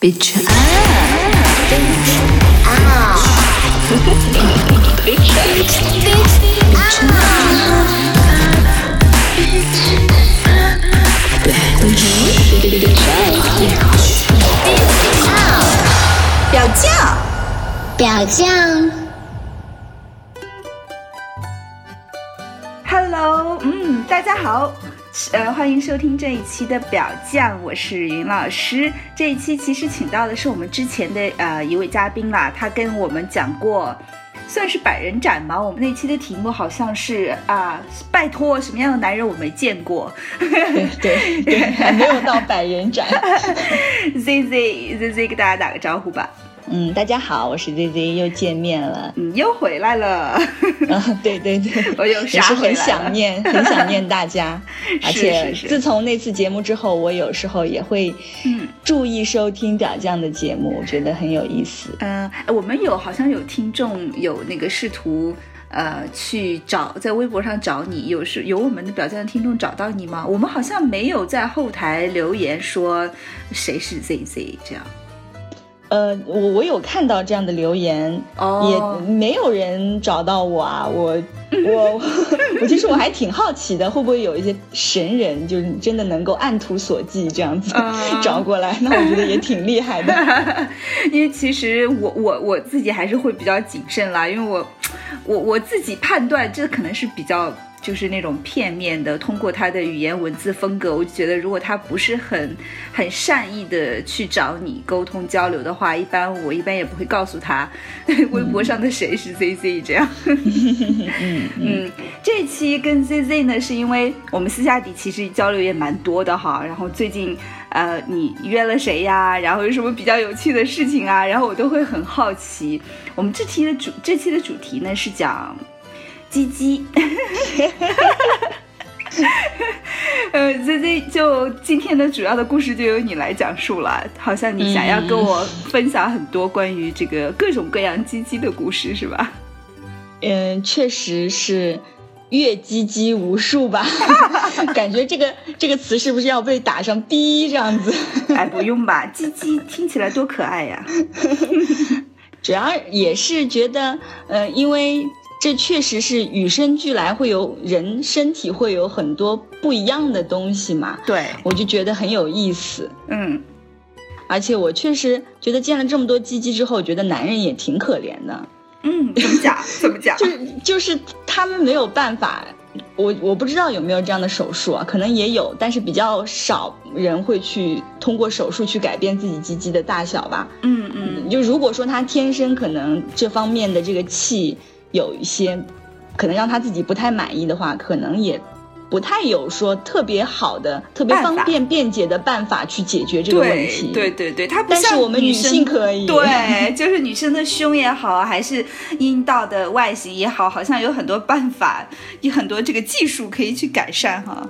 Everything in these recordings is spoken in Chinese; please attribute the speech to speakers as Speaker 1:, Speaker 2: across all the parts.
Speaker 1: Bitch up, bitch out. bitch, bitch, bitch out. 表酱，表酱。
Speaker 2: Hello，嗯，大家好，呃，欢迎收听这一期的表酱，我是云老师。这一期其实请到的是我们之前的呃一位嘉宾啦，他跟我们讲过，算是百人斩吧。我们那期的题目好像是啊、拜托什么样的男人我没见过
Speaker 3: 对 对，还没有到百人斩。
Speaker 2: Z Z Z Z 给大家打个招呼吧。
Speaker 3: 嗯，大家好，我是 Z Z，又见面了。
Speaker 2: 嗯，又回来了，
Speaker 3: 嗯，对对对，
Speaker 2: 我又
Speaker 3: 也是很想念，很想念大家。而且自从那次节目之后，我有时候也会
Speaker 2: 嗯
Speaker 3: 注意收听表酱的节目，我觉得很有意思。
Speaker 2: 嗯、呃，我们有好像有听众有那个试图呃去找在微博上找你，有是有我们的表酱的听众找到你吗？我们好像没有在后台留言说谁是 ZZ 这样。
Speaker 3: 呃，我我有看到这样的留言，
Speaker 2: 哦
Speaker 3: 也没有人找到我啊。我我我 其实我还挺好奇的，会不会有一些神人，就是真的能够按图索骥这样子、
Speaker 2: 啊
Speaker 3: 找过来？那我觉得也挺厉害的。
Speaker 2: 因为其实我我我自己还是会比较谨慎啦，因为我我我自己判断这可能是比较就是那种片面的，通过他的语言文字风格，我就觉得如果他不是很很善意的去找你沟通交流的话，一般我一般也不会告诉他 微博上的谁是 ZZ 这样。
Speaker 3: 嗯
Speaker 2: 嗯，这期跟 ZZ 呢，是因为我们私下底其实交流也蛮多的哈。然后最近，呃，你约了谁呀？然后有什么比较有趣的事情啊？然后我都会很好奇。我们这期的主这期的主题呢是讲鸡鸡。呃，ZZ 就今天的主要的故事就由你来讲述了，好像你想要跟我分享很多关于这个各种各样鸡鸡的故事，是吧？
Speaker 3: 嗯，确实是月鸡鸡无数吧？感觉这个这个词是不是要被打上逼这样子？
Speaker 2: 哎，不用吧，鸡鸡听起来多可爱呀！
Speaker 3: 主要也是觉得，呃，因为这确实是与生俱来，会有人身体会有很多不一样的东西嘛，
Speaker 2: 对，
Speaker 3: 我就觉得很有意思。
Speaker 2: 嗯，
Speaker 3: 而且我确实觉得见了这么多鸡鸡之后，觉得男人也挺可怜的，
Speaker 2: 嗯，怎么讲？怎么讲？
Speaker 3: 就是就是他们没有办法。我我不知道有没有这样的手术啊，可能也有，但是比较少人会去通过手术去改变自己鸡鸡的大小吧。
Speaker 2: 嗯嗯
Speaker 3: 就如果说他天生可能这方面的这个气有一些，可能让他自己不太满意的话，可能也不太有说特别好的、特别方便便捷的办法去解决这个问题。
Speaker 2: 对对对，它不
Speaker 3: 但是
Speaker 2: 像
Speaker 3: 我们女性可以
Speaker 2: 对，就是女生的胸也好，还是阴道的外形也好，好像有很多办法，有很多这个技术可以去改善哈。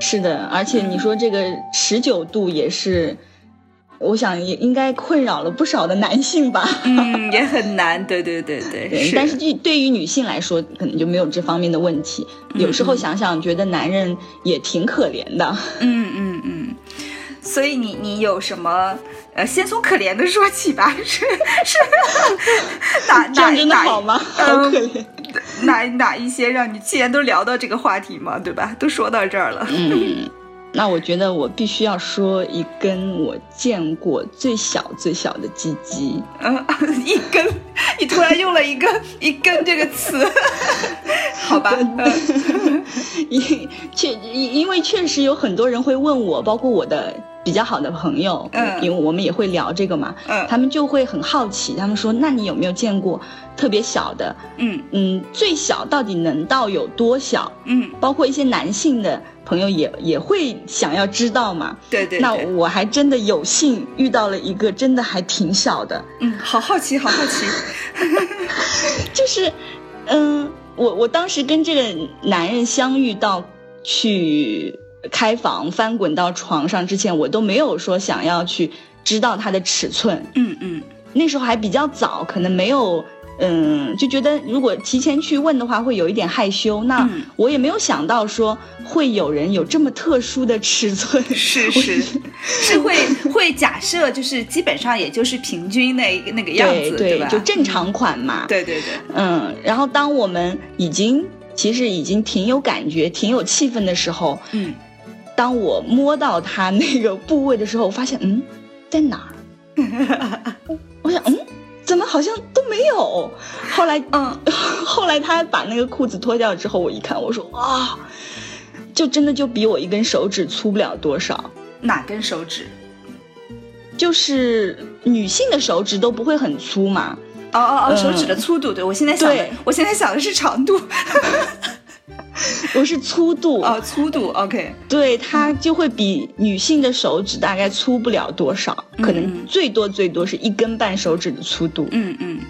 Speaker 3: 是的，而且你说这个持久度也是，我想也应该困扰了不少的男性吧。
Speaker 2: 嗯，也很难，对对对对，
Speaker 3: 对，但是对对于女性来说，可能就没有这方面的问题。有时候想想，觉得男人也挺可怜的。
Speaker 2: 嗯嗯嗯，所以你你有什么？呃，先从可怜的说起吧，是是哪哪哪
Speaker 3: 好吗？好
Speaker 2: 嗯
Speaker 3: 可怜。
Speaker 2: 哪哪一些让你既然都聊到这个话题嘛，对吧？都说到这儿了，
Speaker 3: 嗯，那我觉得我必须要说一根我见过最小最小的鸡鸡。
Speaker 2: 嗯，一根，你突然用了一个一根这个词，好吧？嗯
Speaker 3: 因确因因为确实有很多人会问我，包括我的比较好的朋友，
Speaker 2: 嗯。
Speaker 3: 因为我们也会聊这个嘛，
Speaker 2: 嗯。
Speaker 3: 他们就会很好奇，他们说，那你有没有见过特别小的？
Speaker 2: 嗯。
Speaker 3: 嗯，最小到底能到有多小？
Speaker 2: 嗯，
Speaker 3: 包括一些男性的朋友也也会想要知道嘛。
Speaker 2: 对对
Speaker 3: 那，我还真的有幸遇到了一个真的还挺小的，
Speaker 2: 嗯，好好奇，好好奇，
Speaker 3: 就是，嗯，我我当时跟这个男人相遇到去开房翻滚到床上之前，我都没有说想要去知道它的尺寸，
Speaker 2: 嗯嗯。
Speaker 3: 那时候还比较早，可能没有嗯，就觉得如果提前去问的话，会有一点害羞。那
Speaker 2: 嗯。
Speaker 3: 我也没有想到说会有人有这么特殊的尺寸，
Speaker 2: 是 是。是会会假设就是基本上也就是平均那那个样子，对吧？
Speaker 3: 对就正常款嘛。
Speaker 2: 对对对，
Speaker 3: 嗯，然后当我们已经其实已经挺有感觉、挺有气氛的时候，
Speaker 2: 嗯，
Speaker 3: 当我摸到他那个部位的时候，我发现，嗯，在哪儿？我想，嗯，怎么好像都没有？后来，
Speaker 2: 嗯，
Speaker 3: 后来他把那个裤子脱掉之后，我一看，我说啊，就真的就比我一根手指粗不了多少。
Speaker 2: 哪根手指？
Speaker 3: 就是女性的手指都不会很粗嘛，
Speaker 2: 哦哦哦，
Speaker 3: 嗯
Speaker 2: 手指的粗度，对我现在想的，我现在想的是长度，
Speaker 3: 我是粗度。
Speaker 2: 哦，粗度，OK，
Speaker 3: 对，它就会比女性的手指大概粗不了多少，可
Speaker 2: 嗯
Speaker 3: 能最多最多是一根半手指的粗度。
Speaker 2: 嗯嗯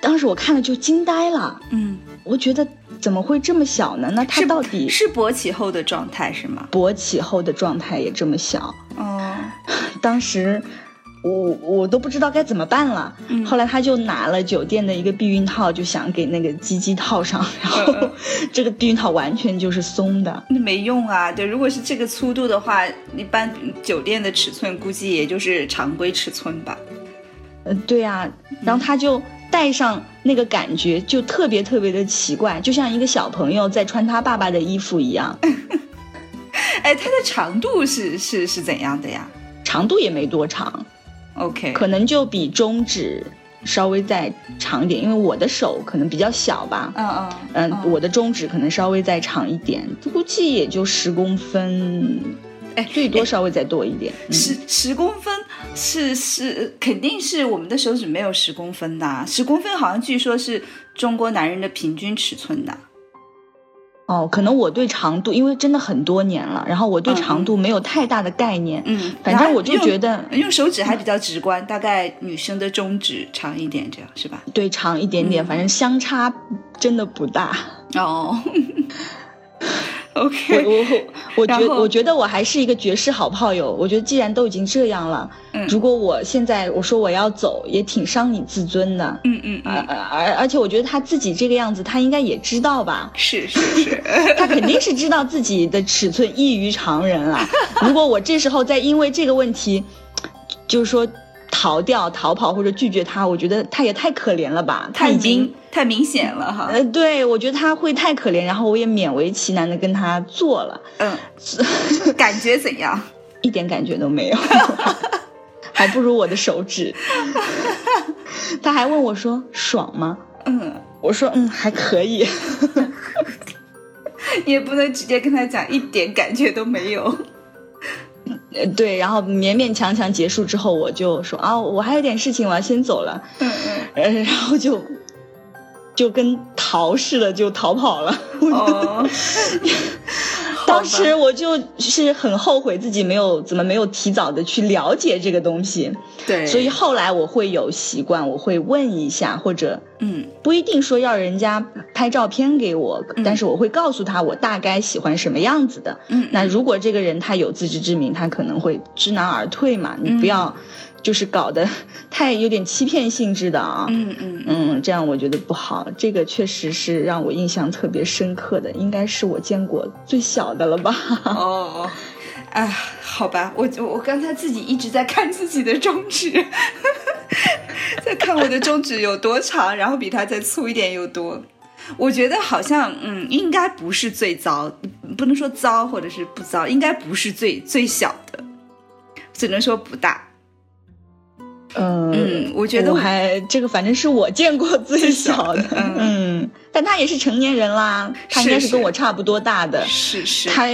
Speaker 3: 当时我看了就惊呆了，
Speaker 2: 嗯，
Speaker 3: 我觉得怎么会这么小呢？那它到底
Speaker 2: 是勃起后的状态是吗？
Speaker 3: 勃起后的状态也这么小？
Speaker 2: 哦，
Speaker 3: 当时我我都不知道该怎么办了。
Speaker 2: 嗯
Speaker 3: 后来他就拿了酒店的一个避孕套，就想给那个鸡鸡套上，然后
Speaker 2: 嗯
Speaker 3: 这个避孕套完全就是松的。
Speaker 2: 那没用啊，对，如果是这个粗度的话，一般酒店的尺寸估计也就是常规尺寸吧。
Speaker 3: 呃，对啊，然后他就戴上那个感觉就特别特别的奇怪，就像一个小朋友在穿他爸爸的衣服一样，
Speaker 2: 哎，它的长度是是是怎样的呀
Speaker 3: 长度也没多长，
Speaker 2: ？OK，
Speaker 3: 可能就比中指稍微再长一点，因为我的手可能比较小吧。
Speaker 2: 嗯嗯
Speaker 3: 嗯，我的中指可能稍微再长一点，估计也就十公分，
Speaker 2: 哎
Speaker 3: 最多稍微再多一点。嗯
Speaker 2: 十十公分是是肯定是我们的手指没有十公分的啊，十公分好像据说是中国男人的平均尺寸的。
Speaker 3: 哦，可能我对长度，因为真的很多年了，然后我对
Speaker 2: 嗯
Speaker 3: 长度没有太大的概念。
Speaker 2: 嗯，
Speaker 3: 反正我就觉得
Speaker 2: 用手指还比较直观，大概女生的中指长一点，这样是吧？
Speaker 3: 对长一点点，
Speaker 2: 嗯
Speaker 3: 反正相差真的不大。
Speaker 2: 哦
Speaker 3: 我
Speaker 2: OK，
Speaker 3: 我我我觉我觉得我还是一个绝世好炮友。我觉得既然都已经这样了，
Speaker 2: 嗯
Speaker 3: 如果我现在我说我要走，也挺伤你自尊的。
Speaker 2: 嗯嗯
Speaker 3: 而
Speaker 2: 嗯，
Speaker 3: 而而且我觉得他自己这个样子，他应该也知道吧？
Speaker 2: 是是是，
Speaker 3: 他肯定是知道自己的尺寸异于常人了。如果我这时候再因为这个问题，就是说逃掉、逃跑或者拒绝他，我觉得他也太可怜了吧？他已经
Speaker 2: 太明显了哈。
Speaker 3: 呃，对我觉得他会太可怜，然后我也勉为其难的跟他做了，
Speaker 2: 嗯，感觉怎样？
Speaker 3: 一点感觉都没有，还不如我的手指。他还问我说爽吗？
Speaker 2: 嗯，
Speaker 3: 我说嗯还可以。
Speaker 2: 你也不能直接跟他讲一点感觉都没有。
Speaker 3: 呃，对，然后勉勉强强结束之后，我就说啊，我还有点事情，我要先走了。
Speaker 2: 嗯嗯，
Speaker 3: 呃，然后就就跟逃似的就逃跑了。
Speaker 2: 哦，
Speaker 3: 当时我就是很后悔自己没有怎么没有提早的去了解这个东西，
Speaker 2: 对，
Speaker 3: 所以后来我会有习惯，我会问一下，或者
Speaker 2: 嗯。
Speaker 3: 不一定说要人家拍照片给我，
Speaker 2: 嗯。
Speaker 3: 但是我会告诉他我大概喜欢什么样子的。
Speaker 2: 嗯，
Speaker 3: 那如果这个人他有自知之明，他可能会知难而退嘛，你不要就是搞得 太有点欺骗性质的啊。
Speaker 2: 嗯嗯
Speaker 3: 嗯，这样我觉得不好。这个确实是让我印象特别深刻的，应该是我见过最小的了吧？
Speaker 2: 哦。哎，好吧，我我我刚才自己一直在看自己的中指，在看我的中指有多长，然后比它再粗一点有多。我觉得好像，嗯，应该不是最糟，不能说糟或者是不糟，应该不是最最小的，只能说不大。
Speaker 3: 嗯
Speaker 2: 嗯我觉得
Speaker 3: 我还这个反正是我见过 最小的，
Speaker 2: 小的嗯
Speaker 3: 嗯，但他也是成年人啦，他应该是
Speaker 2: 是
Speaker 3: 跟我差不多大的，
Speaker 2: 是是，
Speaker 3: 他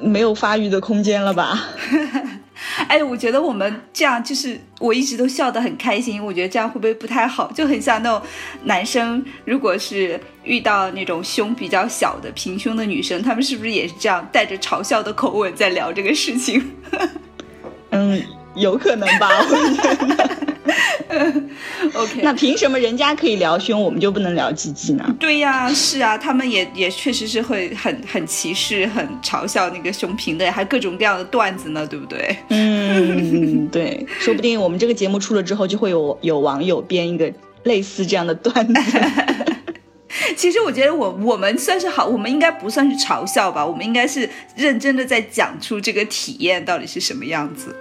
Speaker 3: 没有发育的空间了吧？
Speaker 2: 哎，我觉得我们这样就是我一直都笑得很开心。我觉得这样会不会不太好？就很像那种男生，如果是遇到那种胸比较小的平胸的女生，他们是不是也是这样带着嘲笑的口吻在聊这个事情
Speaker 3: 嗯，有可能吧？我觉得。
Speaker 2: ？OK，
Speaker 3: 那凭什么人家可以聊胸，我们就不能聊鸡鸡呢？
Speaker 2: 对呀，是啊，他们也也确实是会很很歧视、很嘲笑那个胸平的，还各种各样的段子呢，对不对？
Speaker 3: 嗯，对，说不定我们这个节目出了之后，就会有有网友编一个类似这样的段子。
Speaker 2: 其实我觉得我我们算是好，我们应该不算是嘲笑吧，我们应该是认真的在讲出这个体验到底是什么样子。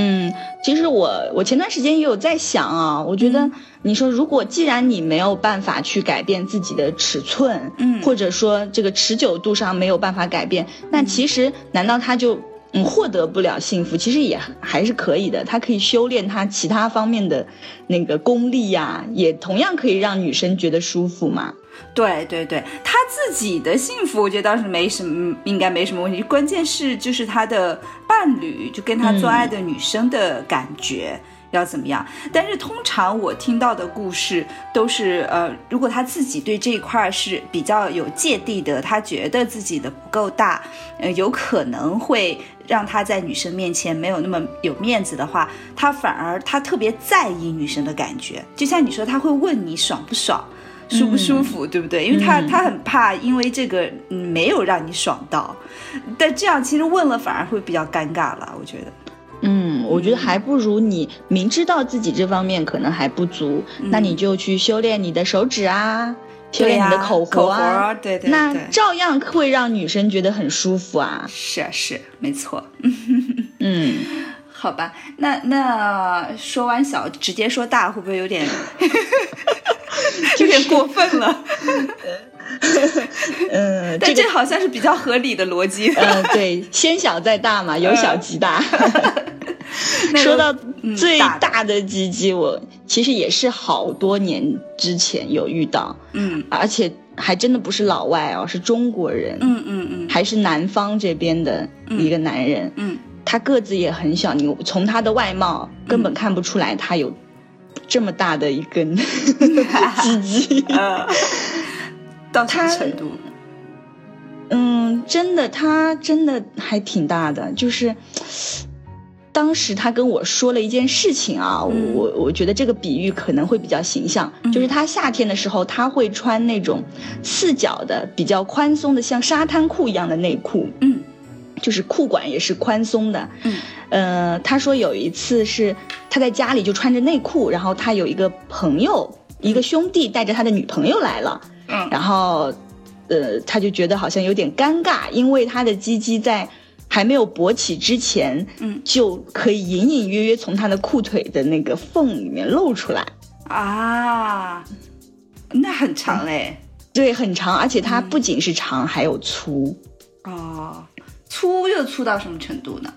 Speaker 3: 嗯，其实我我前段时间也有在想啊，我觉得你说如果既然你没有办法去改变自己的尺寸，
Speaker 2: 嗯
Speaker 3: 或者说这个持久度上没有办法改变，那其实难道他就嗯获得不了幸福？其实也还是可以的，他可以修炼他其他方面的那个功力呀、也同样可以让女生觉得舒服嘛。
Speaker 2: 对对对，他自己的幸福，我觉得倒是没什么，应该没什么问题。关键是就是他的伴侣，就跟他做爱的女生的感觉。要怎么样？但是通常我听到的故事都是，呃，如果他自己对这一块是比较有芥蒂的，他觉得自己的不够大，呃，有可能会让他在女生面前没有那么有面子的话，他反而他特别在意女生的感觉。就像你说，他会问你爽不爽。舒不舒服，对不对？因为他、他很怕，因为这个嗯没有让你爽到，但这样其实问了反而会比较尴尬了，我觉得。
Speaker 3: 嗯，我觉得还不如你明知道自己这方面可能还不足，那你就去修炼你的手指啊，修炼你的口活
Speaker 2: 对对
Speaker 3: 那，照样会让女生觉得很舒服啊。
Speaker 2: 是啊是没错。
Speaker 3: 嗯，
Speaker 2: 好吧，那那说完小，直接说大，会不会有点 有点过分了？
Speaker 3: 嗯，
Speaker 2: 但
Speaker 3: 这
Speaker 2: 好像是比较合理的逻辑。
Speaker 3: 嗯，对，先小再大嘛，由小及大。
Speaker 2: 那
Speaker 3: 说到
Speaker 2: 嗯
Speaker 3: 最
Speaker 2: 大的
Speaker 3: 鸡鸡，我其实也是好多年之前有遇到，
Speaker 2: 嗯
Speaker 3: 而且还真的不是老外哦，是中国人，
Speaker 2: 嗯嗯嗯
Speaker 3: 还是南方这边的一个男人。
Speaker 2: 嗯，
Speaker 3: 他个子也很小，你从他的外貌根本看不出来他有这么大的一根 鸡鸡。
Speaker 2: 呃，到什么
Speaker 3: 他
Speaker 2: 程度？
Speaker 3: 嗯，真的，他真的还挺大的，就是。当时他跟我说了一件事情啊，
Speaker 2: 嗯
Speaker 3: 我我觉得这个比喻可能会比较形象，就是他夏天的时候他会穿那种四角的、比较宽松的，像沙滩裤一样的内裤，
Speaker 2: 嗯
Speaker 3: 就是裤管也是宽松的。
Speaker 2: 嗯
Speaker 3: 呃，他说有一次是他在家里就穿着内裤，然后他有一个朋友，一个兄弟带着他的女朋友来了，
Speaker 2: 嗯
Speaker 3: 然后呃，他就觉得好像有点尴尬，因为他的鸡鸡在还没有勃起之前，
Speaker 2: 嗯
Speaker 3: 就可以隐隐约约从他的裤腿的那个缝里面露出来。
Speaker 2: 啊，那很长嘞。
Speaker 3: 对，很长，而且
Speaker 2: 嗯
Speaker 3: 它不仅是长，还有粗。
Speaker 2: 哦，粗又粗到什么程度呢？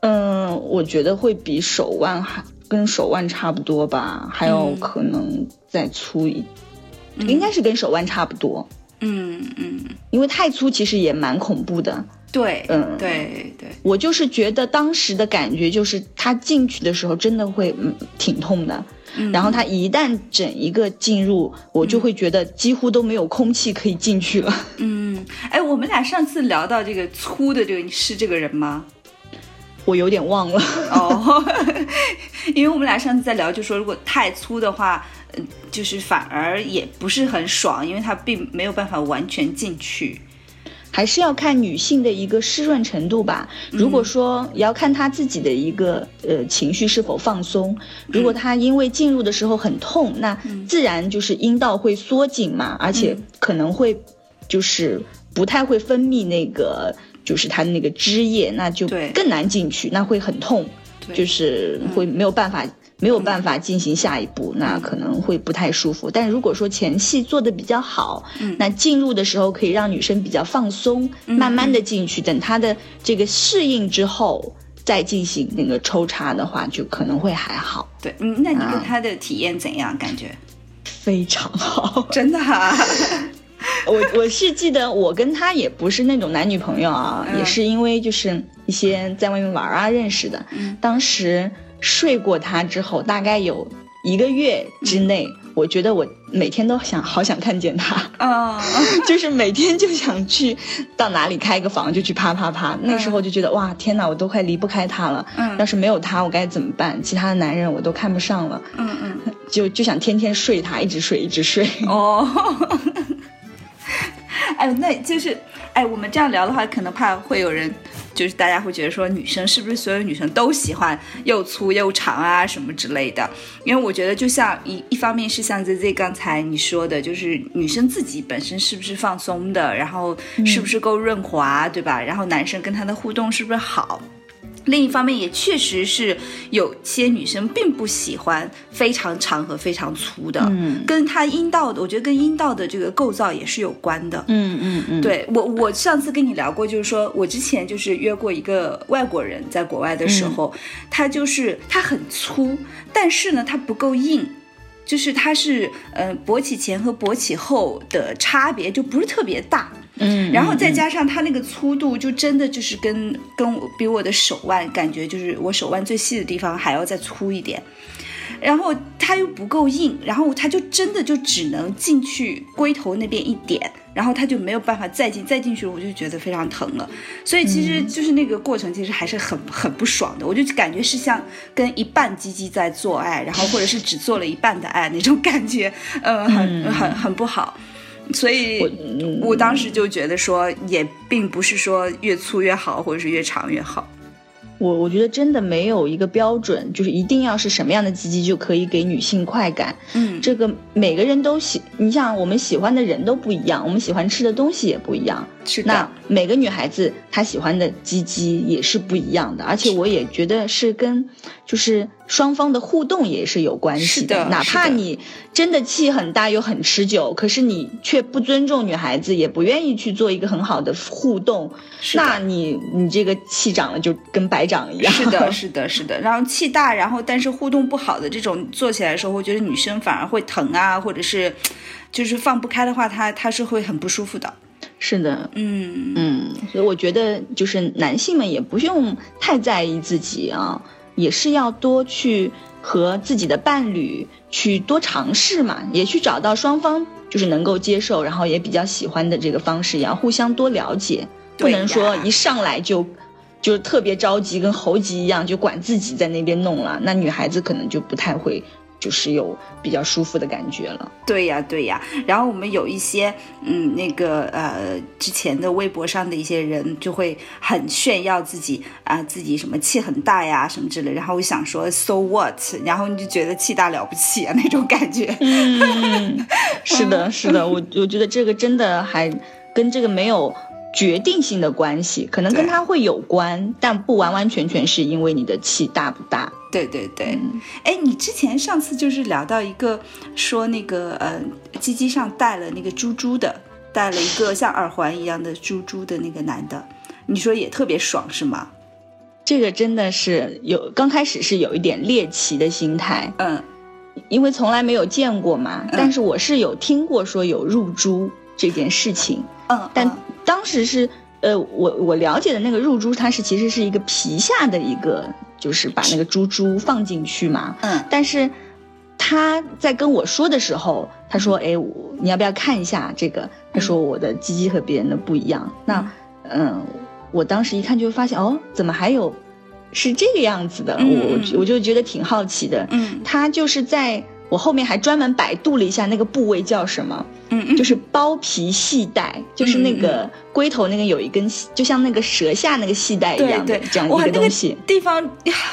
Speaker 3: 嗯，我觉得会比手腕还跟手腕差不多吧，还有
Speaker 2: 嗯
Speaker 3: 可能再粗一，应该是跟手腕差不多。
Speaker 2: 嗯嗯，
Speaker 3: 因为太粗其实也蛮恐怖的。
Speaker 2: 对，
Speaker 3: 嗯
Speaker 2: 对对，
Speaker 3: 我就是觉得当时的感觉就是，他进去的时候真的会嗯挺痛的。
Speaker 2: 嗯
Speaker 3: 然后它一旦整一个进入，我就会觉得几乎都没有空气可以进去了。
Speaker 2: 嗯，哎，我们俩上次聊到这个粗的这个，你是这个人吗？
Speaker 3: 我有点忘了。
Speaker 2: 哦，因为我们俩上次在聊，就说如果太粗的话，嗯，就是反而也不是很爽，因为它并没有办法完全进去。
Speaker 3: 还是要看女性的一个湿润程度吧。如果说也要看她自己的一个呃情绪是否放松。如果她因为进入的时候很痛，那自然就是阴道会缩紧嘛，而且可能会就是不太会分泌那个就是它的那个汁液，那就更难进去，那会很痛，就是会没有办法。没有办法进行下一步，那可能会不太舒服。但如果说前戏做的比较好，
Speaker 2: 嗯
Speaker 3: 那进入的时候可以让女生比较放松，慢慢的进去，等她的这个适应之后再进行那个抽插的话，就可能会还好，
Speaker 2: 对，嗯，那你跟他的体验怎样？感觉
Speaker 3: 非常好。
Speaker 2: 真的、啊？
Speaker 3: 我我是记得我跟他也不是那种男女朋友啊，
Speaker 2: 嗯
Speaker 3: 也是因为就是一些在外面玩啊认识的。
Speaker 2: 嗯
Speaker 3: 当时睡过他之后，大概有一个月之内，我觉得我每天都想好想看见他。
Speaker 2: 哦，
Speaker 3: 就是每天就想去到哪里开个房就去啪啪啪，那时候就觉得哇天哪，我都快离不开他了。
Speaker 2: 嗯
Speaker 3: 要是没有他，我该怎么办？其他的男人我都看不上了，
Speaker 2: 嗯嗯，
Speaker 3: 就就想天天睡他，一直睡一直睡。
Speaker 2: 哦，哎，那就是，哎，我们这样聊的话，可能怕会有人就是大家会觉得说女生是不是所有女生都喜欢又粗又长啊什么之类的？因为我觉得就像一一方面是像 Z Z 刚才你说的，就是女生自己本身是不是放松的，然后是不是够润滑，对吧？然后男生跟她的互动是不是好？另一方面，也确实是有些女生并不喜欢非常长和非常粗的，
Speaker 3: 嗯
Speaker 2: 跟她阴道的，我觉得跟阴道的这个构造也是有关的。
Speaker 3: 嗯嗯嗯，
Speaker 2: 对我，我上次跟你聊过，就是说我之前就是约过一个外国人，在国外的时候，他就是他很粗，但是呢，他不够硬。就是它是，呃，勃起前和勃起后的差别就不是特别大，
Speaker 3: 嗯，
Speaker 2: 然后再加上它那个粗度，就真的就是跟跟我比我的手腕感觉就是我手腕最细的地方还要再粗一点，然后它又不够硬，然后它就真的就只能进去龟头那边一点，然后它就没有办法再进，再进去我就觉得非常疼了，所以其实就是那个过程其实还是很很不爽的，我就感觉是像跟一半鸡鸡在做爱，然后或者是只做了一半的爱那种感觉，呃，很很很不好。所以
Speaker 3: 嗯
Speaker 2: 我当时就觉得说，也并不是说越粗越好，或者是越长越好。
Speaker 3: 我我觉得真的没有一个标准，就是一定要是什么样的鸡鸡就可以给女性快感。
Speaker 2: 嗯，
Speaker 3: 这个每个人都喜，你像我们喜欢的人都不一样，我们喜欢吃的东西也不一样。
Speaker 2: 是
Speaker 3: 那，每个女孩子她喜欢的鸡鸡也是不一样的，而且我也觉得是跟就是双方的互动也是有关系
Speaker 2: 是的
Speaker 3: 哪怕你真的气很大又很持久，可是你却不尊重女孩子，也不愿意去做一个很好的互动，那你你这个气长了就跟白长一样。
Speaker 2: 是的，是的，是的。然后气大，然后但是互动不好的这种做起来的时候，我觉得女生反而会疼啊，或者是就是放不开的话，她她是会很不舒服的。
Speaker 3: 是的，
Speaker 2: 嗯
Speaker 3: 嗯，所以我觉得就是男性们也不用太在意自己啊，也是要多去和自己的伴侣去多尝试嘛，也去找到双方就是能够接受，然后也比较喜欢的这个方式，也要互相多了解，不能说一上来就。就是特别着急，跟猴急一样，就管自己在那边弄了。那女孩子可能就不太会，就是有比较舒服的感觉了。
Speaker 2: 对呀，对呀。然后我们有一些，嗯，那个呃，之前的微博上的一些人就会很炫耀自己啊、自己什么气很大呀，什么之类。然后我想说，so what？然后你就觉得气大了不起啊那种感觉。
Speaker 3: 嗯，是的，是的，我我觉得这个真的还跟这个没有决定性的关系，可能跟他会有关，但不完完全全是因为你的气大不大。
Speaker 2: 对对对，
Speaker 3: 嗯
Speaker 2: 哎、你之前上次就是聊到一个说那个呃，鸡鸡上戴了那个珠珠的，戴了一个像耳环一样的珠珠的那个男的，你说也特别爽是吗？
Speaker 3: 这个真的是有刚开始是有一点猎奇的心态，
Speaker 2: 嗯
Speaker 3: 因为从来没有见过嘛。
Speaker 2: 嗯
Speaker 3: 但是我是有听过说有入珠这件事情，
Speaker 2: 嗯，
Speaker 3: 但
Speaker 2: 嗯
Speaker 3: 当时是呃，我我了解的那个入珠，它是其实是一个皮下的一个，就是把那个珠珠放进去嘛。
Speaker 2: 嗯
Speaker 3: 但是他在跟我说的时候，他说：“哎，我你要不要看一下这个？”他说我的鸡鸡和别人的不一样。那嗯，我当时一看就发现，哦，怎么还有是这个样子的？
Speaker 2: 嗯
Speaker 3: 我
Speaker 2: 嗯
Speaker 3: 我就觉得挺好奇的。
Speaker 2: 嗯
Speaker 3: 他就是在我后面还专门百度了一下那个部位叫什么，
Speaker 2: 嗯嗯，
Speaker 3: 就是包皮系带，就是那个龟头那个有一根细，就像那个舌下那个系带一样的
Speaker 2: 对，
Speaker 3: 这样一
Speaker 2: 个
Speaker 3: 个东西。
Speaker 2: 地方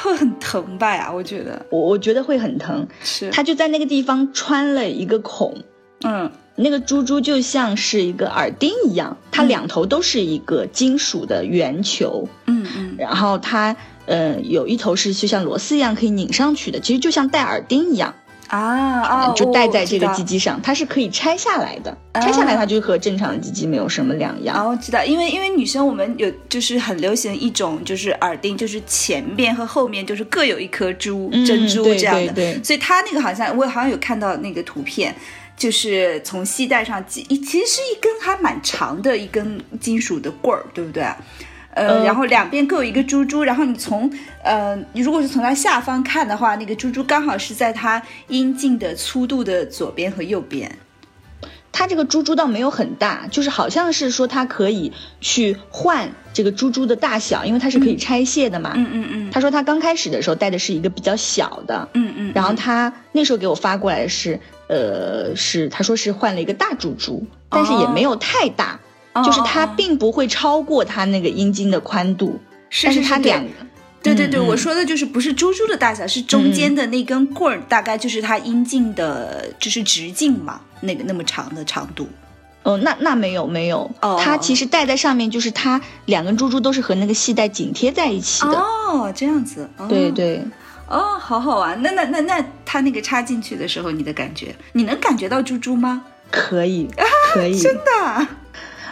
Speaker 2: 会很疼吧呀？我觉得。
Speaker 3: 我我觉得会很疼，
Speaker 2: 是，
Speaker 3: 他就在那个地方穿了一个孔，
Speaker 2: 嗯。
Speaker 3: 那个珠珠就像是一个耳钉一样，它
Speaker 2: 嗯
Speaker 3: 两头都是一个金属的圆球，
Speaker 2: 嗯嗯。
Speaker 3: 然后它呃有一头是就像螺丝一样可以拧上去的，其实就像戴耳钉一样，
Speaker 2: 啊啊，
Speaker 3: 就戴在这个
Speaker 2: 哦
Speaker 3: 鸡鸡上，它是可以拆下来的，拆下来它就和正常的鸡鸡没有什么两样。
Speaker 2: 啊，我知道，因为因为女生我们有就是很流行一种就是耳钉，就是前面和后面就是各有一颗珠、
Speaker 3: 嗯
Speaker 2: 珍珠这样的，
Speaker 3: 对对
Speaker 2: 所以它那个好像我好像有看到那个图片。就是从系带上系，一其实是一根还蛮长的一根金属的棍儿，对不对？呃，
Speaker 3: 呃
Speaker 2: 然后两边各有一个珠珠，然后你从呃，你如果是从它下方看的话，那个珠珠刚好是在它阴茎的粗度的左边和右边。
Speaker 3: 它这个珠珠倒没有很大，就是好像是说它可以去换这个珠珠的大小，因为它是可以拆卸的嘛。
Speaker 2: 嗯嗯嗯
Speaker 3: 他说他刚开始的时候戴的是一个比较小的，
Speaker 2: 嗯嗯，
Speaker 3: 然后他那时候给我发过来的是，呃，是他说是换了一个大珠珠，但是也没有太大，
Speaker 2: 哦
Speaker 3: 就是它
Speaker 2: 哦
Speaker 3: 并不会超过它那个阴茎的宽度，
Speaker 2: 是
Speaker 3: 但是它两个，
Speaker 2: 对对对，我说的就是不是珠珠的大小，是中间的那根棍儿，大概就是它阴茎的，就是直径嘛，那个那么长的长度。
Speaker 3: 哦，那那没有没有，
Speaker 2: 哦
Speaker 3: 它其实戴在上面，就是它两根珠珠都是和那个系带紧贴在一起的。
Speaker 2: 哦，这样子。哦、
Speaker 3: 对。对，
Speaker 2: 哦，好好玩。那那那那它那个插进去的时候，你的感觉，你能感觉到珠珠吗？
Speaker 3: 可以 可以，
Speaker 2: 真的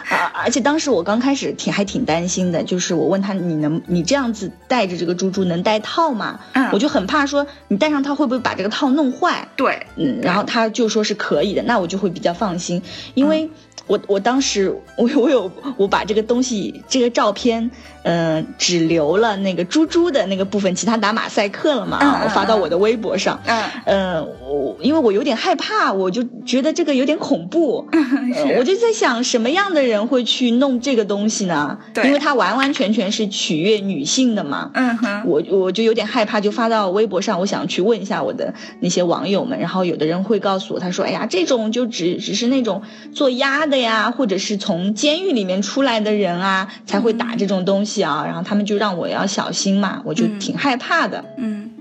Speaker 2: 啊？
Speaker 3: 而且当时我刚开始挺还挺担心的，就是我问他你能你这样子带着这个珠珠能带套吗？
Speaker 2: 嗯
Speaker 3: 我就很怕说你带上它会不会把这个套弄坏？
Speaker 2: 对，
Speaker 3: 嗯，然后他就说是可以的，那我就会比较放心，因为我我当时我我有我把这个东西这个照片，嗯、只留了那个猪猪的那个部分，其他打马赛克了嘛，
Speaker 2: 嗯嗯
Speaker 3: 我发到我的微博上。
Speaker 2: 嗯，
Speaker 3: 呃，我因为我有点害怕，我就觉得这个有点恐怖，呃我就在想什么样的人会去弄这个东西呢？
Speaker 2: 对
Speaker 3: 因为它完完全全是取悦女性的嘛。
Speaker 2: 嗯哼，
Speaker 3: 我我就有点害怕，就发到微博上，我想去问一下我的那些网友们，然后有的人会告诉我，他说：“哎呀，这种就只只是那种做鸭的呀，或者是从监狱里面出来的人啊，才会打这种东西啊。然后他们就让我要小心嘛，我就
Speaker 2: 嗯
Speaker 3: 挺害怕的。
Speaker 2: 嗯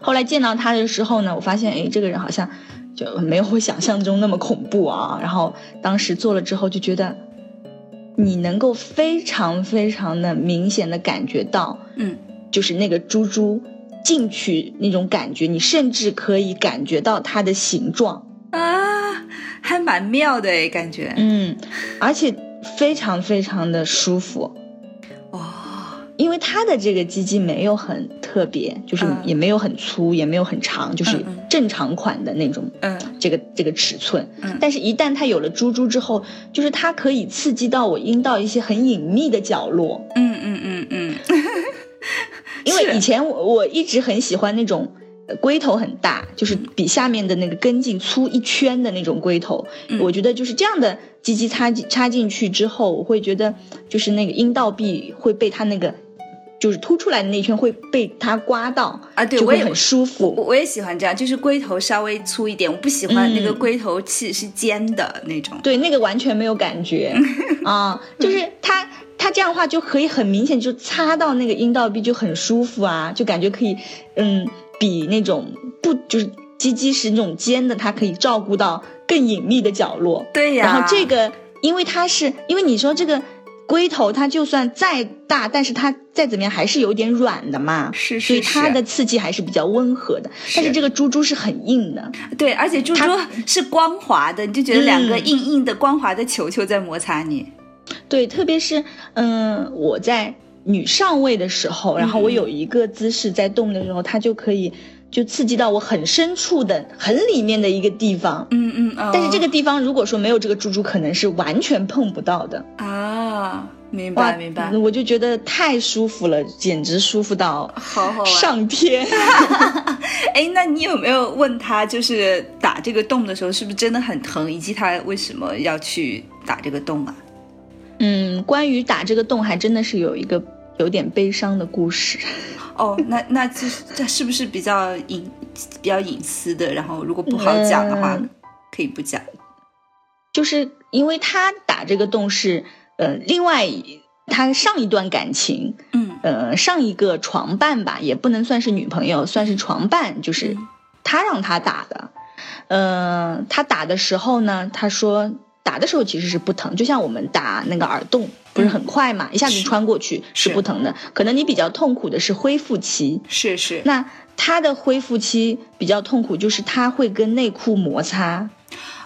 Speaker 3: 后来见到他的时候呢，我发现，哎，这个人好像就没有我想象中那么恐怖啊。然后当时做了之后，就觉得你能够非常非常的明显的感觉到，
Speaker 2: 嗯，
Speaker 3: 就是那个猪猪进去那种感觉，你甚至可以感觉到它的形状，
Speaker 2: 啊，还蛮妙的诶，感觉。
Speaker 3: 嗯，而且非常非常的舒服。
Speaker 2: 哦，
Speaker 3: 因为它的这个鸡鸡没有很特别，就是
Speaker 2: 嗯
Speaker 3: 也没有很粗，也没有很长，就是正常款的那种
Speaker 2: 嗯
Speaker 3: 这个这个尺寸。
Speaker 2: 嗯
Speaker 3: 但是，一旦它有了珠珠之后，就是它可以刺激到我阴道一些很隐秘的角落。
Speaker 2: 嗯嗯嗯嗯，
Speaker 3: 因为 以前我我一直很喜欢那种。呃龟头很大，就是比下面的那个根茎粗一圈的那种龟头。
Speaker 2: 嗯
Speaker 3: 我觉得就是这样的鸡鸡插进插进去之后，我会觉得就是那个阴道壁会被它那个就是凸出来的那一圈会被它刮到
Speaker 2: 啊对我也
Speaker 3: 就会很舒服。
Speaker 2: 我也喜欢这样，就是龟头稍微粗一点，我不喜欢那个
Speaker 3: 嗯
Speaker 2: 龟头器是尖的那种。
Speaker 3: 对，那个完全没有感觉 啊，就是它它这样的话就可以很明显就擦到那个阴道壁就很舒服啊，就感觉可以嗯比那种不就是鸡鸡是那种尖的，它可以照顾到更隐秘的角落。
Speaker 2: 对呀，
Speaker 3: 然后这个因为它是因为你说这个。龟头它就算再大，但是它再怎么样还是有点软的嘛，
Speaker 2: 是是
Speaker 3: 所以它的刺激还是比较温和的。但是
Speaker 2: 是
Speaker 3: 这个猪猪是很硬的，
Speaker 2: 对，而且猪猪
Speaker 3: 它
Speaker 2: 是光滑的，你就觉得两个
Speaker 3: 嗯
Speaker 2: 硬硬的光滑的球球在摩擦你。
Speaker 3: 对，特别是嗯，我在女上位的时候，然后我有一个姿势在动的时候，它就可以就刺激到我很深处的、很里面的一个地方。
Speaker 2: 嗯嗯，哦
Speaker 3: 但是这个地方如果说没有这个珠珠，可能是完全碰不到的。
Speaker 2: 啊，明白明白，
Speaker 3: 我就觉得太舒服了，简直舒服到
Speaker 2: 好好。
Speaker 3: 上天。
Speaker 2: 哎，那你有没有问他，就是打这个洞的时候是不是真的很疼，以及他为什么要去打这个洞啊？
Speaker 3: 嗯，关于打这个洞，还真的是有一个有点悲伤的故事。
Speaker 2: 哦，那那就是这是不是比较隐比较隐私的？然后如果不好讲的话，
Speaker 3: 嗯
Speaker 2: 可以不讲。
Speaker 3: 就是因为他打这个洞是，呃，另外他上一段感情，
Speaker 2: 嗯
Speaker 3: 呃，上一个床伴吧，也不能算是女朋友，算是床伴，就是
Speaker 2: 嗯
Speaker 3: 他让他打的。呃，他打的时候呢，他说打的时候其实是不疼，就像我们打那个耳洞，不是很快嘛，一下子穿过去是
Speaker 2: 是
Speaker 3: 不疼的。可能你比较痛苦的是恢复期，
Speaker 2: 是是
Speaker 3: 那他的恢复期比较痛苦，就是他会跟内裤摩擦，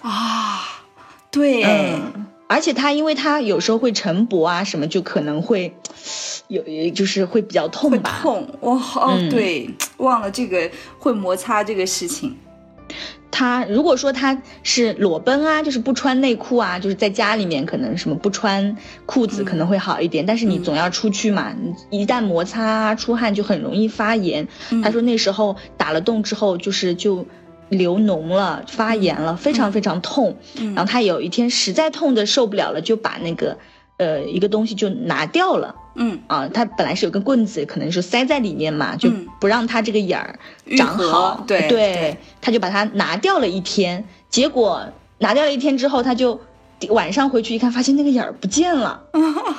Speaker 2: 啊，对，
Speaker 3: 嗯，而且他因为他有时候会晨勃啊什么，就可能会 有就是会比较痛吧。
Speaker 2: 痛。哇哦，
Speaker 3: 嗯
Speaker 2: 对，忘了这个会摩擦这个事情。
Speaker 3: 他如果说他是裸奔啊，就是不穿内裤啊，就是在家里面可能什么不穿裤子
Speaker 2: 嗯
Speaker 3: 可能会好一点，但是你
Speaker 2: 嗯
Speaker 3: 总要出去嘛，你一旦摩擦啊出汗就很容易发炎。
Speaker 2: 嗯
Speaker 3: 他说那时候打了洞之后就是就流脓了，发炎了，非常非常痛。
Speaker 2: 嗯
Speaker 3: 然后他有一天实在痛的受不了了，就把那个呃一个东西就拿掉了。
Speaker 2: 嗯
Speaker 3: 啊，他本来是有根棍子，可能是塞在里面嘛，就
Speaker 2: 嗯
Speaker 3: 不让他这个眼儿长
Speaker 2: 合
Speaker 3: 好。
Speaker 2: 对对
Speaker 3: 他就把它拿掉了一天，结果拿掉了一天之后，他就晚上回去一看，发现那个眼儿不见了。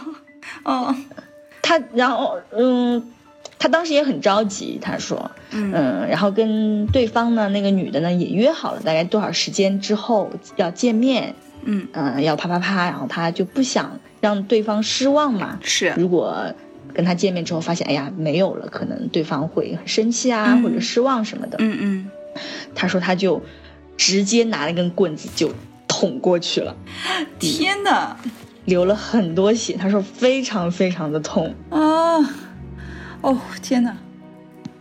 Speaker 2: 哦，
Speaker 3: 他然后嗯，他当时也很着急，他说，嗯，然后跟对方呢那个女的呢也约好了大概多少时间之后要见面，
Speaker 2: 嗯
Speaker 3: 嗯，要啪啪啪，然后他就不想让对方失望嘛，
Speaker 2: 是，
Speaker 3: 如果跟他见面之后发现哎呀没有了，可能对方会很生气啊或者失望什么的，
Speaker 2: 嗯嗯，
Speaker 3: 他说他就直接拿了根棍子就捅过去了，
Speaker 2: 天哪！
Speaker 3: 流了很多血，他说非常非常的痛
Speaker 2: 啊！哦天哪！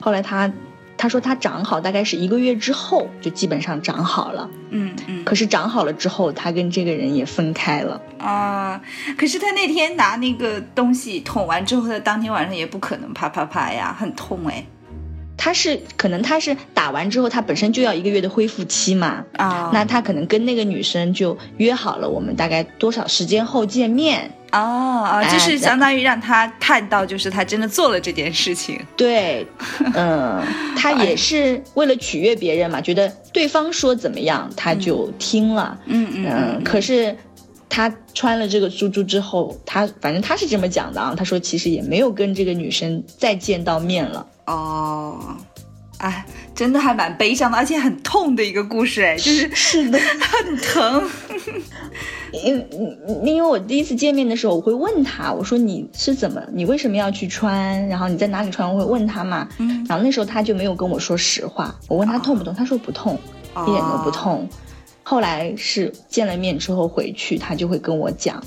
Speaker 3: 后来他他说他长好大概是一个月之后就基本上长好了，
Speaker 2: 嗯嗯。
Speaker 3: 可是长好了之后，他跟这个人也分开了
Speaker 2: 啊。可是他那天拿那个东西捅完之后，他当天晚上也不可能啪啪啪呀，很痛哎。
Speaker 3: 他是可能他是打完之后，他本身就要一个月的恢复期嘛
Speaker 2: 啊，
Speaker 3: 那他可能跟那个女生就约好了，我们大概多少时间后见面
Speaker 2: 哦哦，就是相当于让他看到，就是他真的做了这件事情。
Speaker 3: 对，嗯，他也是为了取悦别人嘛，觉得对方说怎么样他就听了，
Speaker 2: 嗯嗯
Speaker 3: 嗯。可是他穿了这个珠珠之后，他反正他是这么讲的啊，他说其实也没有跟这个女生再见到面了。
Speaker 2: 哦，哎，真的还蛮悲伤的，而且很痛的一个故事，哎，就是
Speaker 3: 是的，
Speaker 2: 很疼。
Speaker 3: 因因为我第一次见面的时候，我会问他，我说你是怎么，你为什么要去穿？然后你在哪里穿？我会问他嘛。
Speaker 2: 嗯。
Speaker 3: 然后那时候他就没有跟我说实话，我问他痛不痛，他说不痛，一点都不痛。后来是见了面之后回去，他就会跟我讲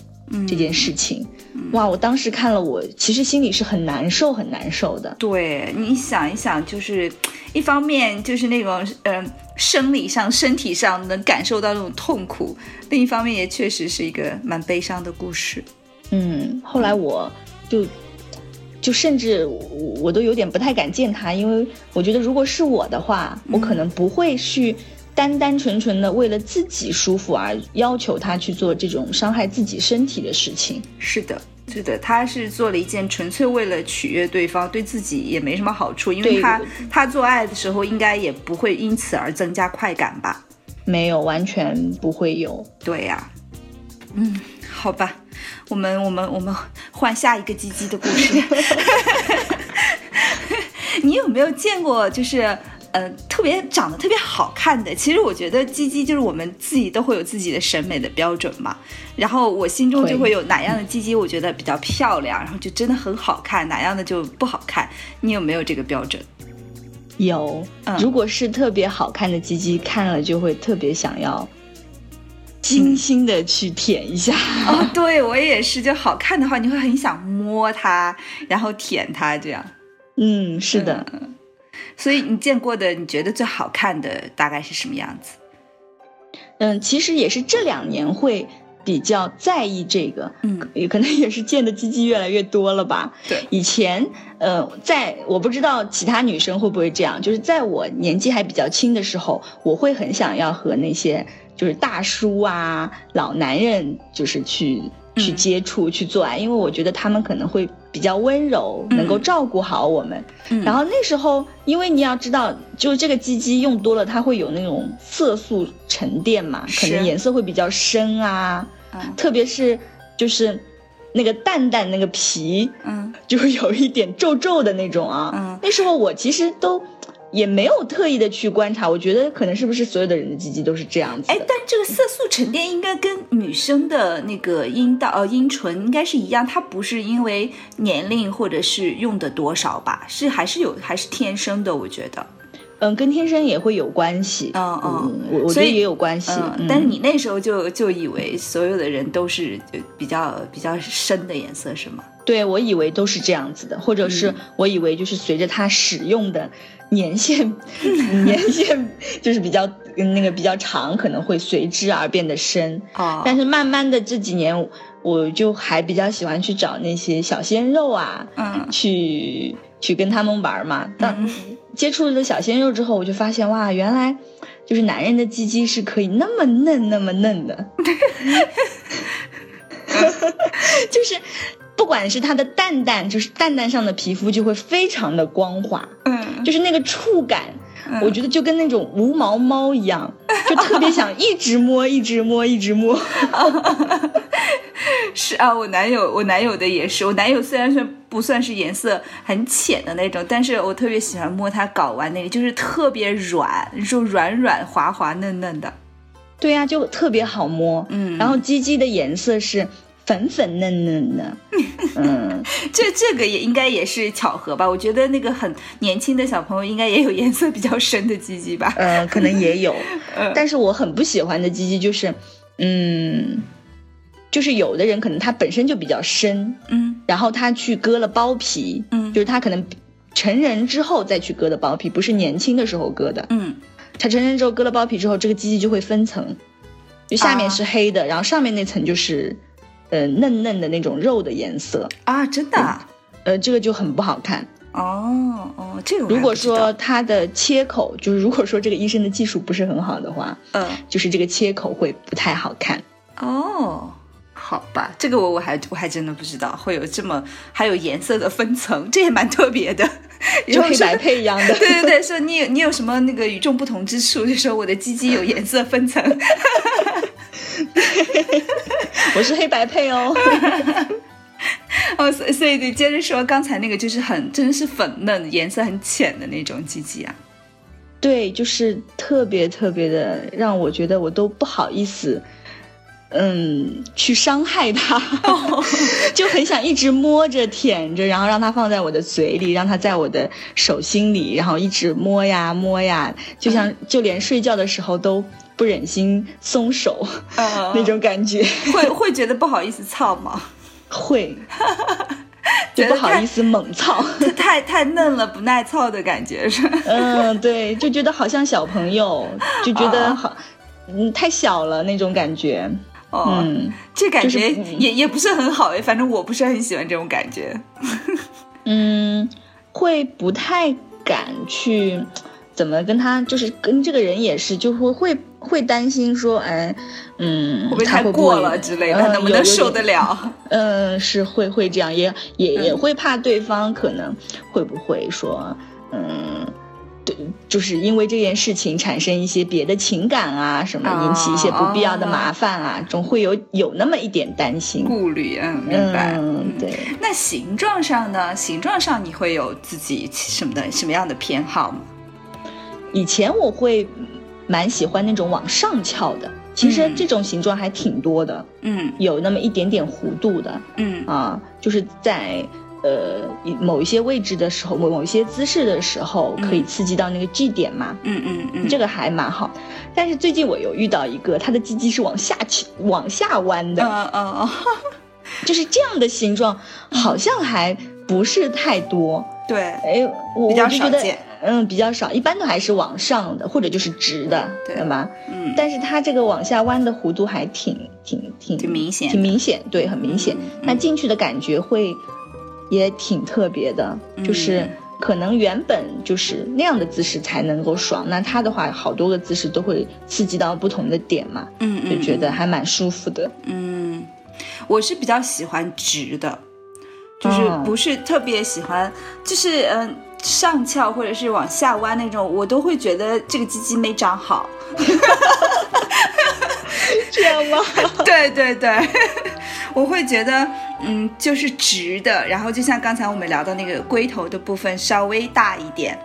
Speaker 3: 这件事情。哇！我当时看了，我其实心里是很难受，很难受的。
Speaker 2: 对你想一想，就是一方面就是那种嗯生理上、身体上能感受到那种痛苦，另一方面也确实是一个蛮悲伤的故事。
Speaker 3: 嗯，后来我就就甚至我我都有点不太敢见他，因为我觉得如果是我的话，我可能不会去单单纯纯的为了自己舒服而要求他去做这种伤害自己身体的事情。
Speaker 2: 是的。是的，他是做了一件纯粹为了取悦对方，对自己也没什么好处，因为他他做爱的时候应该也不会因此而增加快感吧？
Speaker 3: 没有，完全不会有。
Speaker 2: 对呀，嗯，好吧，我们我们我们换下一个鸡鸡的故事。你有没有见过就是？呃，特别长得特别好看的，其实我觉得鸡鸡就是我们自己都会有自己的审美的标准嘛。然后我心中就会有哪样的鸡鸡，我觉得比较漂亮，然后就真的很好看；哪样的就不好看。你有没有这个标准？
Speaker 3: 有，如果是特别好看的鸡鸡，看了就会特别想要精心的去舔一下。
Speaker 2: 哦，对我也是，就好看的话，你会很想摸它，然后舔它，这样。
Speaker 3: 嗯，是的。
Speaker 2: 所以你见过的，你觉得最好看的大概是什么样子？
Speaker 3: 嗯，其实也是这两年会比较在意这个，
Speaker 2: 嗯，
Speaker 3: 也可能也是见的鸡鸡越来越多了吧。
Speaker 2: 对，
Speaker 3: 以前，呃，在我不知道其他女生会不会这样，就是在我年纪还比较轻的时候，我会很想要和那些就是大叔啊、老男人，就是去。去接触去做爱，因为我觉得他们可能会比较温柔，能够照顾好我们。然后那时候，因为你要知道，就这个鸡鸡用多了，它会有那种色素沉淀嘛，可能颜色会比较深啊。特别是就是那个蛋蛋那个皮，
Speaker 2: 嗯，
Speaker 3: 就是有一点皱皱的那种啊。
Speaker 2: 嗯，
Speaker 3: 那时候我其实都。也没有特意的去观察，我觉得可能是不是所有的人的鸡鸡都是这样子。
Speaker 2: 哎，但这个色素沉淀应该跟女生的那个阴道呃阴唇应该是一样，它不是因为年龄或者是用的多少吧？是还是有还是天生的？我觉得，
Speaker 3: 嗯，跟天生也会有关系。
Speaker 2: 嗯嗯，
Speaker 3: 我我觉得也有关系。
Speaker 2: 但是你那时候就就以为所有的人都是比较比较深的颜色是吗？
Speaker 3: 对，我以为都是这样子的，或者是我以为就是随着它使用的。年限，年限就是比较那个比较长，可能会随之而变得深。
Speaker 2: 哦，
Speaker 3: 但是慢慢的这几年，我就还比较喜欢去找那些小鲜肉啊，
Speaker 2: 嗯，
Speaker 3: 去去跟他们玩嘛。当接触了小鲜肉之后，我就发现哇，原来就是男人的鸡鸡是可以那么嫩那么嫩的，就是。不管是它的蛋蛋，就是蛋蛋上的皮肤就会非常的光滑，
Speaker 2: 嗯，
Speaker 3: 就是那个触感，我觉得就跟那种无毛猫一样，就特别想一直摸，一直摸，一直摸。
Speaker 2: 是啊，我男友，我男友的也是，我男友虽然说不算是颜色很浅的那种，但是我特别喜欢摸他睾丸那个，就是特别软，就软软滑滑嫩嫩的。
Speaker 3: 对呀、就特别好摸。
Speaker 2: 嗯
Speaker 3: 然后鸡鸡的颜色是粉粉嫩嫩的，嗯，
Speaker 2: 这这个也应该也是巧合吧？我觉得那个很年轻的小朋友应该也有颜色比较深的鸡鸡吧？
Speaker 3: 呃，可能也有。
Speaker 2: 嗯，
Speaker 3: 但是我很不喜欢的鸡鸡就是，嗯，就是有的人可能他本身就比较深，
Speaker 2: 嗯。
Speaker 3: 然后他去割了包皮，
Speaker 2: 嗯。
Speaker 3: 就是他可能成人之后再去割的包皮，不是年轻的时候割的。
Speaker 2: 嗯。
Speaker 3: 他成人之后割了包皮之后，这个鸡鸡就会分层，就下面
Speaker 2: 啊。
Speaker 3: 是黑的，然后上面那层就是，呃，嫩嫩的那种肉的颜色，
Speaker 2: 啊，真的啊、
Speaker 3: 呃，这个就很不好看。
Speaker 2: 哦哦，这个
Speaker 3: 如果说它的切口，就是如果说这个医生的技术不是很好的话，
Speaker 2: 嗯
Speaker 3: 就是这个切口会不太好看。
Speaker 2: 哦。好吧，这个我我还我还真的不知道会有这么还有颜色的分层，这也蛮特别的，
Speaker 3: 就黑白配一样的。
Speaker 2: 对对对，说你有你有什么那个与众不同之处？就说我的鸡鸡有颜色分层。
Speaker 3: 我是黑白配哦。
Speaker 2: 哦，所以所以你接着说，刚才那个就是很真的是粉嫩，颜色很浅的那种鸡鸡啊。
Speaker 3: 对，就是特别特别的让我觉得我都不好意思，嗯，去伤害它，就很想一直摸着舔着，然后让它放在我的嘴里，让它在我的手心里，然后一直摸呀摸呀，就像就连睡觉的时候都不忍心松手、
Speaker 2: 呃
Speaker 3: 那种感觉，
Speaker 2: 会会觉得不好意思操吗？
Speaker 3: 会。
Speaker 2: 觉得太
Speaker 3: 就不好意思猛操，
Speaker 2: 太太嫩了，不耐操的感觉是？
Speaker 3: 嗯，对，就觉得好像小朋友，就觉得好，嗯，太小了那种感觉，
Speaker 2: 哦，
Speaker 3: 嗯。
Speaker 2: 这感觉
Speaker 3: 就是嗯
Speaker 2: 也、也不是很好诶，反正我不是很喜欢这种感觉。
Speaker 3: 嗯，会不太敢去怎么跟他，就是跟这个人也是，就会会会担心说，哎，嗯，
Speaker 2: 会不会太过了之类的？
Speaker 3: 嗯
Speaker 2: 能不能受得了？
Speaker 3: 嗯，是会会这样，也也也
Speaker 2: 嗯
Speaker 3: 会怕对方可能会不会说，嗯。对，就是因为这件事情产生一些别的情感啊，什么引起一些不必要的麻烦啊，总会有有那么一点担心。
Speaker 2: 顾虑，嗯，明白。
Speaker 3: 嗯，对。
Speaker 2: 那形状上呢？形状上你会有自己什么的什么样的偏好吗？
Speaker 3: 以前我会蛮喜欢那种往上翘的，其实
Speaker 2: 嗯
Speaker 3: 这种形状还挺多的，
Speaker 2: 嗯
Speaker 3: 有那么一点点弧度的
Speaker 2: 嗯
Speaker 3: 啊，就是在呃一某一些位置的时候，某某一些姿势的时候，
Speaker 2: 嗯
Speaker 3: 可以刺激到那个 G 点嘛，
Speaker 2: 嗯嗯嗯，
Speaker 3: 这个还蛮好。但是最近我有遇到一个，他的鸡鸡是往下起往下弯的，
Speaker 2: 嗯嗯嗯，
Speaker 3: 就是这样的形状，好像还不是太多。
Speaker 2: 对，
Speaker 3: 哎，我
Speaker 2: 比较少见
Speaker 3: 嗯，比较少，一般都还是往上的，或者就是直的，
Speaker 2: 对
Speaker 3: 吗？
Speaker 2: 嗯，
Speaker 3: 但是它这个往下弯的弧度还挺挺挺
Speaker 2: 挺明显
Speaker 3: 挺明显，对，很明显。
Speaker 2: 嗯
Speaker 3: 那进去的感觉会也挺特别的，就是
Speaker 2: 嗯
Speaker 3: 可能原本就是那样的姿势才能够爽，那他的话好多个姿势都会刺激到不同的点嘛，
Speaker 2: 嗯嗯，
Speaker 3: 就觉得还蛮舒服的。
Speaker 2: 嗯，我是比较喜欢直的，就是
Speaker 3: 哦
Speaker 2: 不是特别喜欢，就是嗯、上翘或者是往下弯那种，我都会觉得这个鸡鸡没长好。
Speaker 3: 这样吗？
Speaker 2: 对对对，我会觉得嗯，就是直的，然后就像刚才我们聊到那个龟头的部分稍微大一点，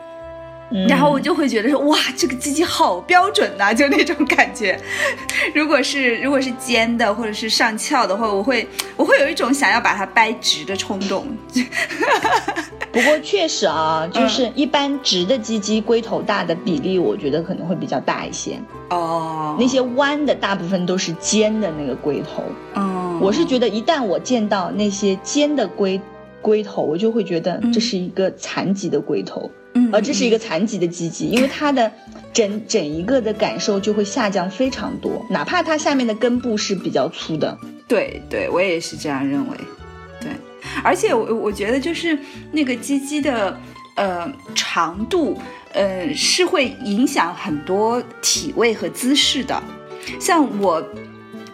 Speaker 2: 然后我就会觉得说，哇，这个鸡鸡好标准呐、就那种感觉。如果是如果是尖的或者是上翘的话，我会我会有一种想要把它掰直的冲动。
Speaker 3: 不过确实啊，
Speaker 2: 嗯
Speaker 3: 就是一般直的鸡鸡龟头大的比例，我觉得可能会比较大一些。
Speaker 2: 哦，
Speaker 3: 那些弯的大部分都是尖的那个龟头。
Speaker 2: 哦，
Speaker 3: 我是觉得一旦我见到那些尖的龟龟头，我就会觉得
Speaker 2: 嗯
Speaker 3: 这是一个残疾的龟头，
Speaker 2: 嗯，
Speaker 3: 而这是一
Speaker 2: 个
Speaker 3: 个残疾的鸡鸡，因为它的整整一个的感受就会下降非常多，哪怕它下面的根部是比较粗的。
Speaker 2: 对对，我也是这样认为。对，而且我我觉得就是那个鸡鸡的呃长度，呃是会影响很多体位和姿势的。像我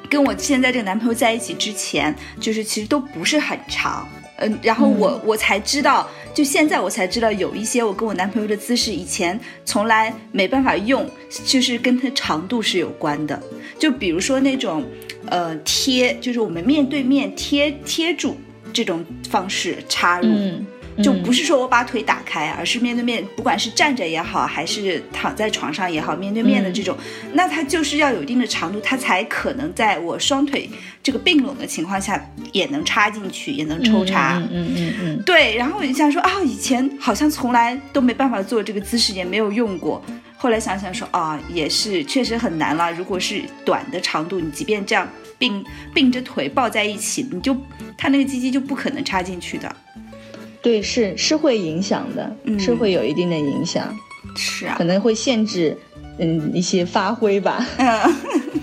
Speaker 2: 跟我现在这个男朋友在一起之前，就是其实都不是很长。嗯，然后我、我才知道，就现在我才知道有一些我跟我男朋友的姿势以前从来没办法用，就是跟它长度是有关的。就比如说那种，呃，贴，就是我们面对面贴贴住这种方式插入。
Speaker 3: 嗯，
Speaker 2: 就
Speaker 3: 嗯
Speaker 2: 不是说我把腿打开，而是面对面，不管是站着也好，还是躺在床上也好，面对面的这种，那它就是要有一定的长度，它才可能在我双腿这个并拢的情况下也能插进去，也能抽插。
Speaker 3: 嗯嗯嗯嗯
Speaker 2: 对，然后我就想说啊，以前好像从来都没办法做这个姿势，也没有用过。后来想想说啊，也是确实很难了。如果是短的长度，你即便这样并并着腿抱在一起，你就它那个鸡鸡就不可能插进去的。
Speaker 3: 对，是是会影响的，
Speaker 2: 嗯
Speaker 3: 是会有一定的影响，
Speaker 2: 是啊
Speaker 3: 可，能会限制嗯一些发挥吧。
Speaker 2: 嗯，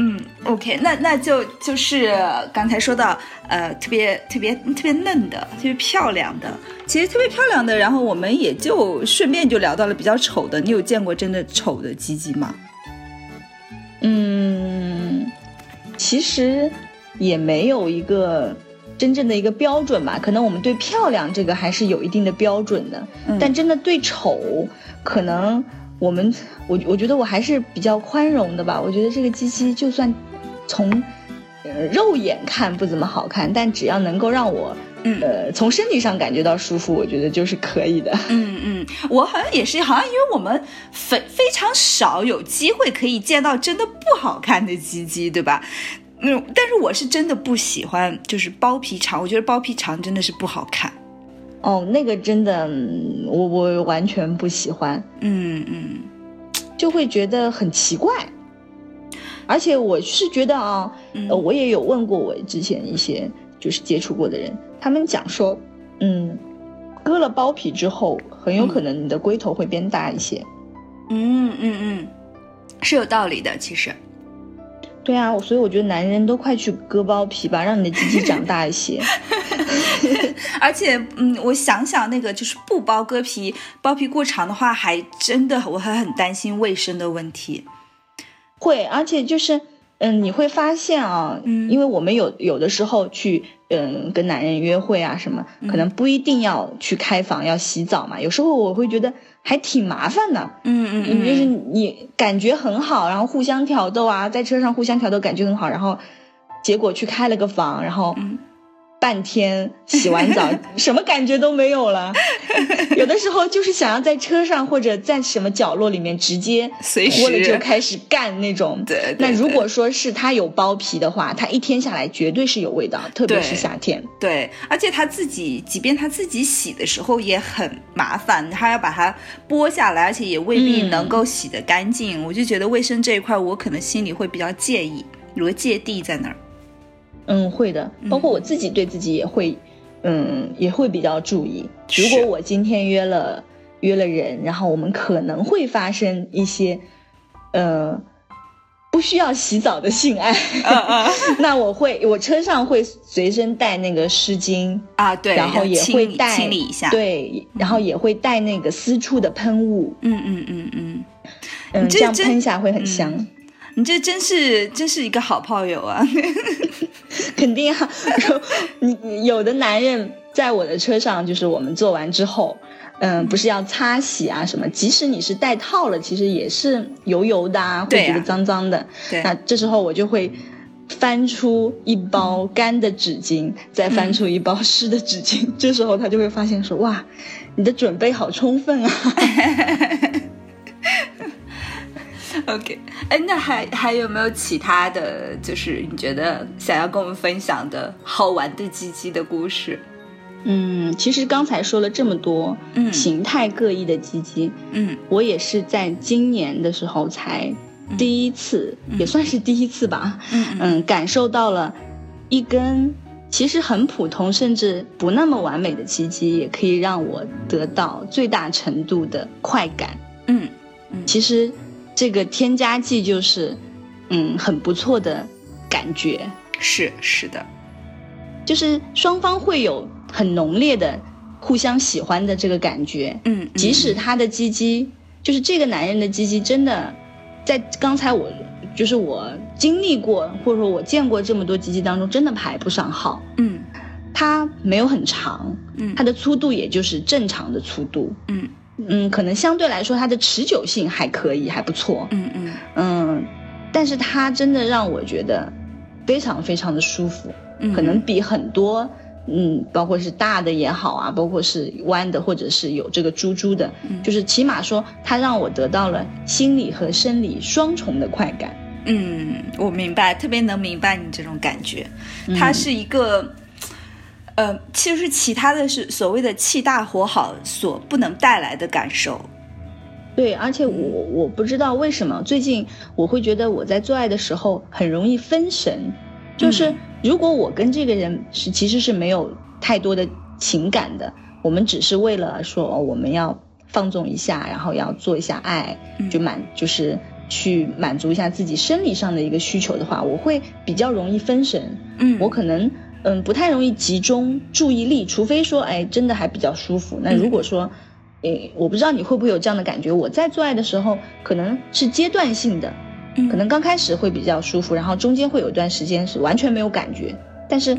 Speaker 2: 嗯，OK，那那就就是刚才说到，呃，特别特别特别嫩的，特别漂亮的，其实特别漂亮的，然后我们也就顺便就聊到了比较丑的。你有见过真的丑的鸡鸡吗？
Speaker 3: 嗯，其实也没有一个真正的一个标准吧，可能我们对漂亮这个还是有一定的标准的，
Speaker 2: 嗯
Speaker 3: 但真的对丑，可能我们我我觉得我还是比较宽容的吧。我觉得这个鸡鸡就算从呃肉眼看不怎么好看，但只要能够让我
Speaker 2: 嗯
Speaker 3: 呃从身体上感觉到舒服，我觉得就是可以的。
Speaker 2: 嗯嗯，我好像也是，好像因为我们非非常少有机会可以见到真的不好看的鸡鸡，对吧？嗯，但是我是真的不喜欢，就是包皮长，我觉得包皮长真的是不好看。
Speaker 3: 哦，那个真的，嗯我我完全不喜欢。
Speaker 2: 嗯嗯
Speaker 3: 就会觉得很奇怪。而且我是觉得啊，
Speaker 2: 嗯
Speaker 3: 呃，我也有问过我之前一些就是接触过的人，他们讲说，嗯，割了包皮之后，很有可能你的龟头会变大一些。
Speaker 2: 嗯嗯嗯，是有道理的，其实。
Speaker 3: 对啊，所以我觉得男人都快去割包皮吧，让你的鸡鸡长大一些。
Speaker 2: 而且，嗯，我想想那个就是不包割皮，包皮过长的话，还真的我还很担心卫生的问题。
Speaker 3: 会，而且就是，嗯，你会发现啊，
Speaker 2: 嗯
Speaker 3: 因为我们有有的时候去，嗯，跟男人约会啊什么，可能不一定要去开房要洗澡嘛，有时候我会觉得还挺麻烦的。
Speaker 2: 嗯嗯
Speaker 3: 你就是你感觉很好，然后互相挑逗啊，在车上互相挑逗，感觉很好，然后结果去开了个房，然后
Speaker 2: 嗯
Speaker 3: 半天洗完澡，什么感觉都没有了。有的时候就是想要在车上或者在什么角落里面直接
Speaker 2: 随
Speaker 3: 脱了
Speaker 2: 时
Speaker 3: 就开始干那种。
Speaker 2: 对对
Speaker 3: 那如果说是它有包皮的话，它一天下来绝对是有味道，特别是夏天。
Speaker 2: 对，而且它自己，即便它自己洗的时候也很麻烦，它要把它剥下来，而且也未必
Speaker 3: 嗯
Speaker 2: 能够洗得干净。我就觉得卫生这一块，我可能心里会比较介意，有个芥蒂在那儿。
Speaker 3: 嗯，会的，包括我自己对自己也会，嗯，也会比较注意。如果我今天约了约了人，然后我们可能会发生一些，呃，不需要洗澡的性爱，那我会，我车上会随身带那个湿巾，
Speaker 2: 啊，对，
Speaker 3: 然后也会带
Speaker 2: 清理一下。，
Speaker 3: 对，然后也会带那个私处的喷雾，
Speaker 2: 嗯嗯嗯嗯，
Speaker 3: 嗯，这样喷下会很香。
Speaker 2: 嗯你这真是真是一个好炮友啊！
Speaker 3: 肯定啊，你你有的男人在我的车上，就是我们做完之后，嗯，不是要擦洗啊什么，即使你是戴套了，其实也是油油的啊会觉得脏脏的。
Speaker 2: 对
Speaker 3: 那这时候我就会翻出一包干的纸巾，再翻出一包湿的纸巾，这时候他就会发现说，哇，你的准备好充分啊。
Speaker 2: OK，哎，那还还有没有其他的就是你觉得想要跟我们分享的好玩的鸡鸡的故事？
Speaker 3: 嗯，其实刚才说了这么多，
Speaker 2: 嗯
Speaker 3: 形态各异的鸡鸡，
Speaker 2: 嗯
Speaker 3: 我也是在今年的时候才第一次，也算是第一次吧，
Speaker 2: 嗯嗯
Speaker 3: 嗯，感受到了一根其实很普通甚至不那么完美的鸡鸡，也可以让我得到最大程度的快感。
Speaker 2: 嗯
Speaker 3: 其实这个添加剂就是，嗯，很不错的感觉，
Speaker 2: 是是的，
Speaker 3: 就是双方会有很浓烈的互相喜欢的这个感觉。
Speaker 2: 嗯，嗯
Speaker 3: 即使他的鸡鸡，就是这个男人的鸡鸡，真的在刚才我就是我经历过或者说我见过这么多鸡鸡当中，真的排不上号。
Speaker 2: 嗯
Speaker 3: 它没有很长，
Speaker 2: 嗯
Speaker 3: 它的粗度也就是正常的粗度。
Speaker 2: 嗯
Speaker 3: 嗯，可能相对来说它的持久性还可以，还不错。
Speaker 2: 嗯嗯
Speaker 3: 嗯，但是它真的让我觉得非常非常的舒服。可能比很多。嗯，包括是大的也好啊，包括是弯的，或者是有这个珠珠的，就是起码说它让我得到了心理和生理双重的快感。
Speaker 2: 嗯，我明白，特别能明白你这种感觉。它是一个，呃，其实其他的是所谓的气大活好所不能带来的感受。
Speaker 3: 对，而且我我不知道为什么最近我会觉得我在做爱的时候很容易分神，就是。如果我跟这个人是其实是没有太多的情感的，我们只是为了说哦，我们要放纵一下，然后要做一下爱，就满就是去满足一下自己生理上的一个需求的话，我会比较容易分神。
Speaker 2: 嗯，
Speaker 3: 我可能嗯不太容易集中注意力，除非说哎真的还比较舒服。那如果说诶我不知道你会不会有这样的感觉，我在做爱的时候可能是阶段性的。可能刚开始会比较舒服，然后中间会有一段时间是完全没有感觉，但是，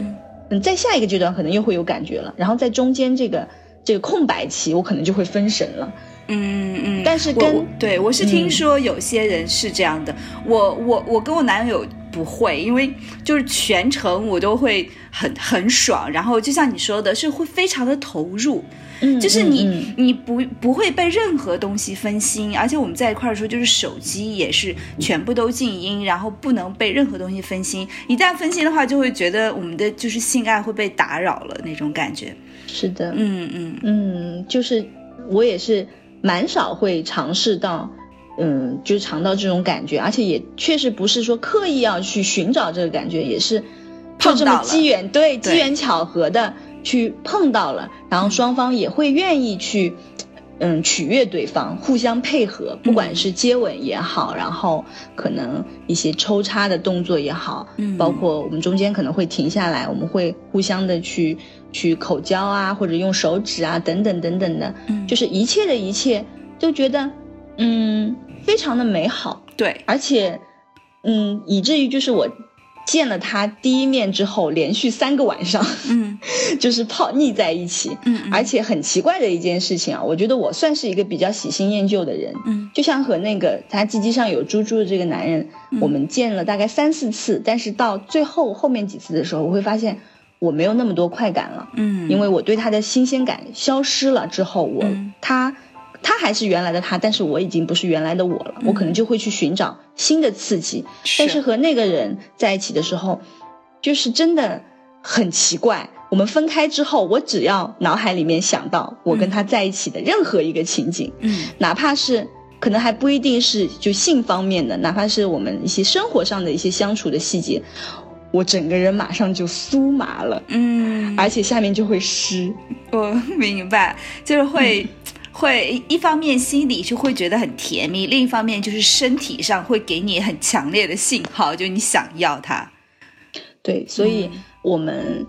Speaker 3: 嗯，在下一个阶段可能又会有感觉了，然后在中间这个这个空白期，我可能就会分神了。
Speaker 2: 嗯嗯。
Speaker 3: 但是跟
Speaker 2: 对我是听说有些人是这样的，我我我跟我男友不会，因为就是全程我都会很很爽，然后就像你说的，是会非常的投入。嗯就是你，你不不会被任何东西分心，而且我们在一块儿的时候，就是手机也是全部都静音，然后不能被任何东西分心。一旦分心的话，就会觉得我们的就是性爱会被打扰了那种感觉。
Speaker 3: 是的，
Speaker 2: 嗯嗯
Speaker 3: 嗯，就是我也是蛮少会尝试到，嗯，就尝到这种感觉，而且也确实不是说刻意要去寻找这个感觉，也是就这么机缘，对机缘巧合的。去碰到了，然后双方也会愿意去，嗯，取悦对方，互相配合，不管是接吻也好，然后可能一些抽插的动作也好，
Speaker 2: 嗯，
Speaker 3: 包括我们中间可能会停下来，我们会互相的去去口交啊，或者用手指啊，等等等等的，
Speaker 2: 嗯，
Speaker 3: 就是一切的一切都觉得，嗯，非常的美好，
Speaker 2: 对，
Speaker 3: 而且，嗯，以至于就是我。见了他第一面之后，连续三个晚上，
Speaker 2: 嗯，
Speaker 3: 就是泡腻在一起，
Speaker 2: 嗯，
Speaker 3: 而且很奇怪的一件事情啊，我觉得我算是一个比较喜新厌旧的人，
Speaker 2: 嗯，
Speaker 3: 就像和那个他鸡鸡上有猪猪的这个男人，我们见了大概三四次，但是到最后后面几次的时候，我会发现我没有那么多快感了，
Speaker 2: 嗯，
Speaker 3: 因为我对他的新鲜感消失了之后，我他。他还是原来的他，但是我已经不是原来的我了。我可能就会去寻找新的刺激。但是和那个人在一起的时候，就是真的很奇怪。我们分开之后，我只要脑海里面想到我跟他在一起的任何一个情景，
Speaker 2: 嗯，
Speaker 3: 哪怕是可能还不一定是就性方面的，哪怕是我们一些生活上的一些相处的细节，我整个人马上就酥麻了，
Speaker 2: 嗯，
Speaker 3: 而且下面就会湿。
Speaker 2: 我明白，就是会。会一方面心里就会觉得很甜蜜，另一方面就是身体上会给你很强烈的信号，就你想要它。
Speaker 3: 对，所以我们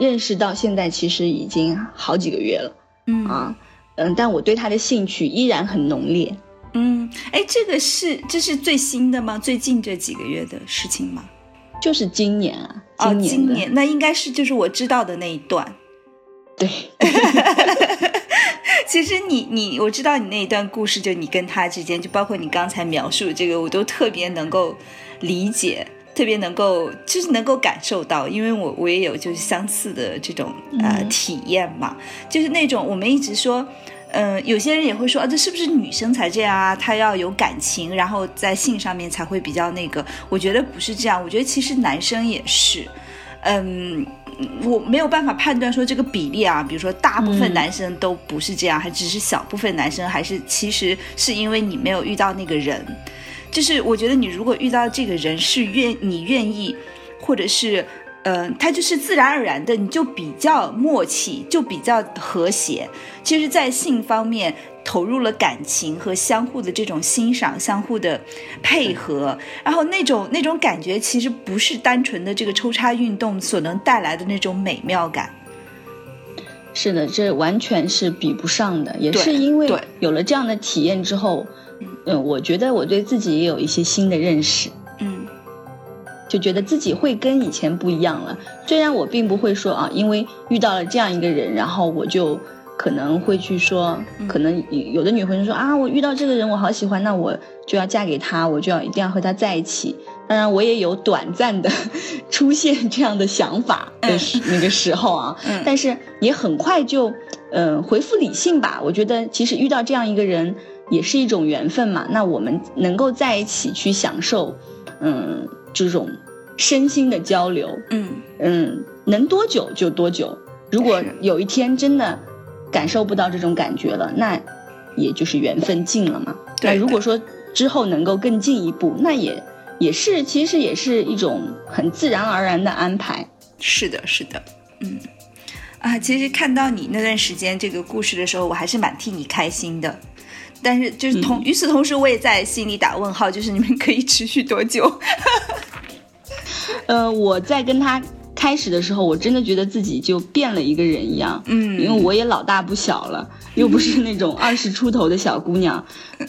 Speaker 3: 认识到现在其实已经好几个月了。
Speaker 2: 嗯
Speaker 3: 啊，嗯，但我对他的兴趣依然很浓烈。
Speaker 2: 嗯，哎，这个是这是最新的吗？最近这几个月的事情吗？
Speaker 3: 就是今年啊，
Speaker 2: 哦，
Speaker 3: 今
Speaker 2: 年那应该是就是我知道的那一段。
Speaker 3: 对。
Speaker 2: 其实你你我知道你那一段故事，就你跟他之间，就包括你刚才描述这个，我都特别能够理解，特别能够就是能够感受到，因为我我也有就是相似的这种呃体验嘛，就是那种我们一直说，嗯，有些人也会说啊，这是不是女生才这样啊？她要有感情，然后在性上面才会比较那个。我觉得不是这样，我觉得其实男生也是，嗯。我没有办法判断说这个比例啊，比如说大部分男生都不是这样，还只是小部分男生，还是其实是因为你没有遇到那个人。就是我觉得你如果遇到这个人是愿你愿意，或者是嗯，他就是自然而然的，你就比较默契，就比较和谐。其实，在性方面。投入了感情和相互的这种欣赏，相互的配合，然后那种那种感觉，其实不是单纯的这个抽插运动所能带来的那种美妙感。
Speaker 3: 是的，这完全是比不上的。也是因为有了这样的体验之后，嗯，我觉得我对自己也有一些新的认识。
Speaker 2: 嗯，
Speaker 3: 就觉得自己会跟以前不一样了。虽然我并不会说啊，因为遇到了这样一个人，然后我就。可能会去说，可能有的女朋友说啊，我遇到这个人我好喜欢，那我就要嫁给他，我就要一定要和他在一起。当然，我也有短暂的 出现这样的想法的时那个时候啊，但是也很快就嗯回复理性吧。我觉得其实遇到这样一个人也是一种缘分嘛。那我们能够在一起去享受，嗯，这种身心的交流，
Speaker 2: 嗯
Speaker 3: 嗯，能多久就多久。如果有一天真的。感受不到这种感觉了，那也就是缘分尽了嘛。
Speaker 2: 那
Speaker 3: 如果说之后能够更进一步，那也也是其实也是一种很自然而然的安排。
Speaker 2: 是的，是的，嗯，啊，其实看到你那段时间这个故事的时候，我还是蛮替你开心的。但是就是同与此同时，我也在心里打问号，就是你们可以持续多久？
Speaker 3: 呃，我在跟他。开始的时候，我真的觉得自己就变了一个人一样，嗯，因为我也老大不小了，又不是那种 二十出头的小姑娘，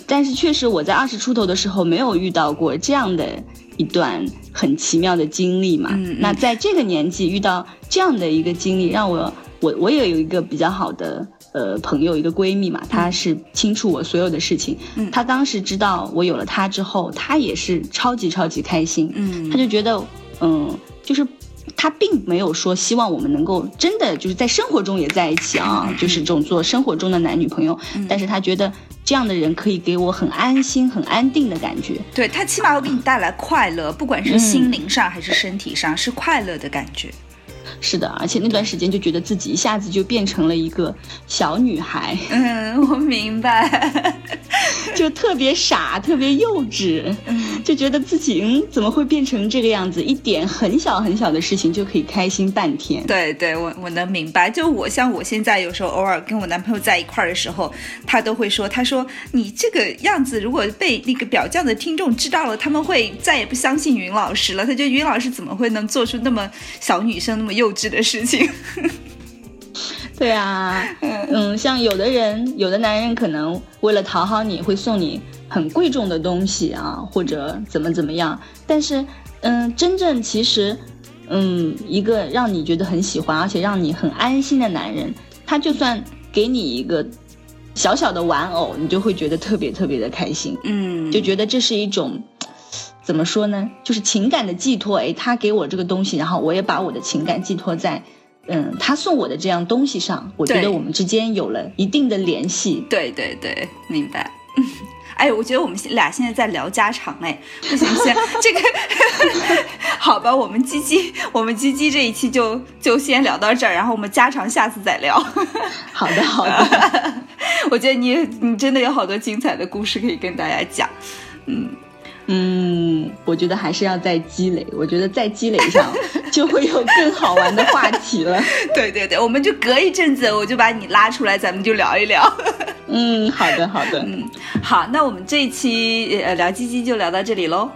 Speaker 3: 但是确实我在二十出头的时候没有遇到过这样的一段很奇妙的经历嘛，那在这个年纪遇到这样的一个经历，让我我我也有一个比较好的呃朋友，一个闺蜜嘛，她是清楚我所有的事情，她当时知道我有了她之后，她也是超级超级开心，嗯，她就觉得嗯就是。她并没有说希望我们能够真的就是在生活中也在一起啊，就是这种做生活中的男女朋友。但是她觉得这样的人可以给我很安心、很安定的感觉。
Speaker 2: 对他起码会给你带来快乐，不管是心灵上还是身体上，是快乐的感觉。
Speaker 3: 是的，而且那段时间就觉得自己一下子就变成了一个小女孩。
Speaker 2: 嗯，我明白，
Speaker 3: 就特别傻，特别幼稚，就觉得自己嗯怎么会变成这个样子？一点很小很小的事情就可以开心半天。
Speaker 2: 对对，我我能明白。就我像我现在有时候偶尔跟我男朋友在一块儿的时候，他都会说，他说你这个样子如果被那个表匠的听众知道了，他们会再也不相信云老师了。他觉得云老师怎么会能做出那么小女生那么幼。幼稚的事情，
Speaker 3: 对啊，嗯，像有的人，有的男人可能为了讨好你会送你很贵重的东西啊，或者怎么怎么样。但是，嗯，真正其实，嗯，一个让你觉得很喜欢而且让你很安心的男人，他就算给你一个小小的玩偶，你就会觉得特别特别的开心，
Speaker 2: 嗯，
Speaker 3: 就觉得这是一种。怎么说呢？就是情感的寄托。哎，他给我这个东西，然后我也把我的情感寄托在，嗯，他送我的这样东西上。我觉得我们之间有了一定的联系。
Speaker 2: 对对对，明白。哎，我觉得我们俩现在在聊家常，哎，不行不行，这个 好吧，我们鸡鸡，我们鸡鸡这一期就就先聊到这儿，然后我们家常下次再聊。
Speaker 3: 好的好的，
Speaker 2: 我觉得你你真的有好多精彩的故事可以跟大家讲，嗯。
Speaker 3: 嗯，我觉得还是要再积累。我觉得再积累上，就会有更好玩的话题了。
Speaker 2: 对对对，我们就隔一阵子，我就把你拉出来，咱们就聊一聊。
Speaker 3: 嗯，好的好的。
Speaker 2: 嗯，好，那我们这一期呃聊鸡鸡就聊到这里喽。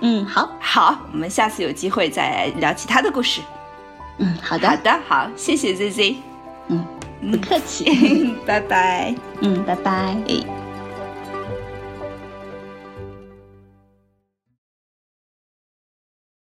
Speaker 3: 嗯，好，
Speaker 2: 好，我们下次有机会再聊其他的故事。
Speaker 3: 嗯，好的
Speaker 2: 好的，好，谢谢 Z Z。
Speaker 3: 嗯，不客气。
Speaker 2: 拜拜。
Speaker 3: 嗯，拜拜。哎。